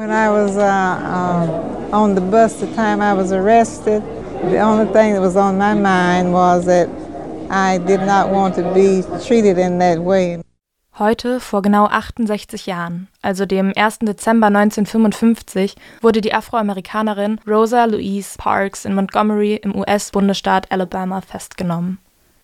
When I was uh, um, on the bus the time I was arrested, the only thing that was on my mind was that I did not want to be treated in that way. Heute, vor genau 68 Jahren, also dem 1. Dezember 1955, wurde die Afroamerikanerin Rosa Louise Parks in Montgomery im US-Bundesstaat Alabama festgenommen.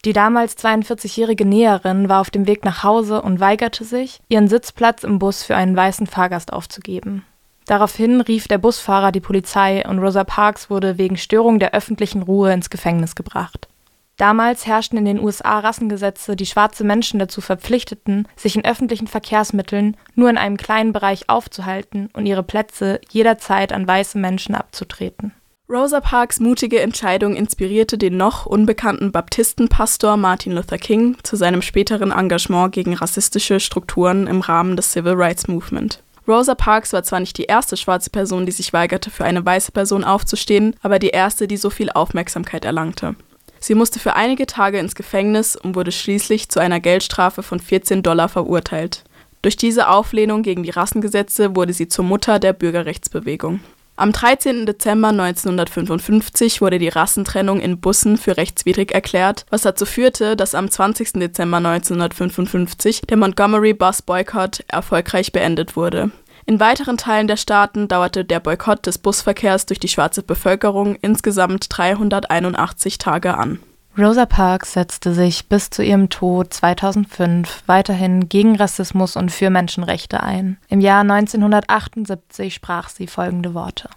Die damals 42-jährige Näherin war auf dem Weg nach Hause und weigerte sich, ihren Sitzplatz im Bus für einen weißen Fahrgast aufzugeben. Daraufhin rief der Busfahrer die Polizei und Rosa Parks wurde wegen Störung der öffentlichen Ruhe ins Gefängnis gebracht. Damals herrschten in den USA Rassengesetze, die schwarze Menschen dazu verpflichteten, sich in öffentlichen Verkehrsmitteln nur in einem kleinen Bereich aufzuhalten und ihre Plätze jederzeit an weiße Menschen abzutreten. Rosa Parks mutige Entscheidung inspirierte den noch unbekannten Baptistenpastor Martin Luther King zu seinem späteren Engagement gegen rassistische Strukturen im Rahmen des Civil Rights Movement. Rosa Parks war zwar nicht die erste schwarze Person, die sich weigerte, für eine weiße Person aufzustehen, aber die erste, die so viel Aufmerksamkeit erlangte. Sie musste für einige Tage ins Gefängnis und wurde schließlich zu einer Geldstrafe von 14 Dollar verurteilt. Durch diese Auflehnung gegen die Rassengesetze wurde sie zur Mutter der Bürgerrechtsbewegung. Am 13. Dezember 1955 wurde die Rassentrennung in Bussen für rechtswidrig erklärt, was dazu führte, dass am 20. Dezember 1955 der Montgomery Bus Boycott erfolgreich beendet wurde. In weiteren Teilen der Staaten dauerte der Boykott des Busverkehrs durch die schwarze Bevölkerung insgesamt 381 Tage an Rosa Parks setzte sich bis zu ihrem Tod 2005 weiterhin gegen Rassismus und für Menschenrechte ein. Im Jahr 1978 sprach sie folgende Worte.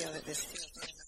Feel that this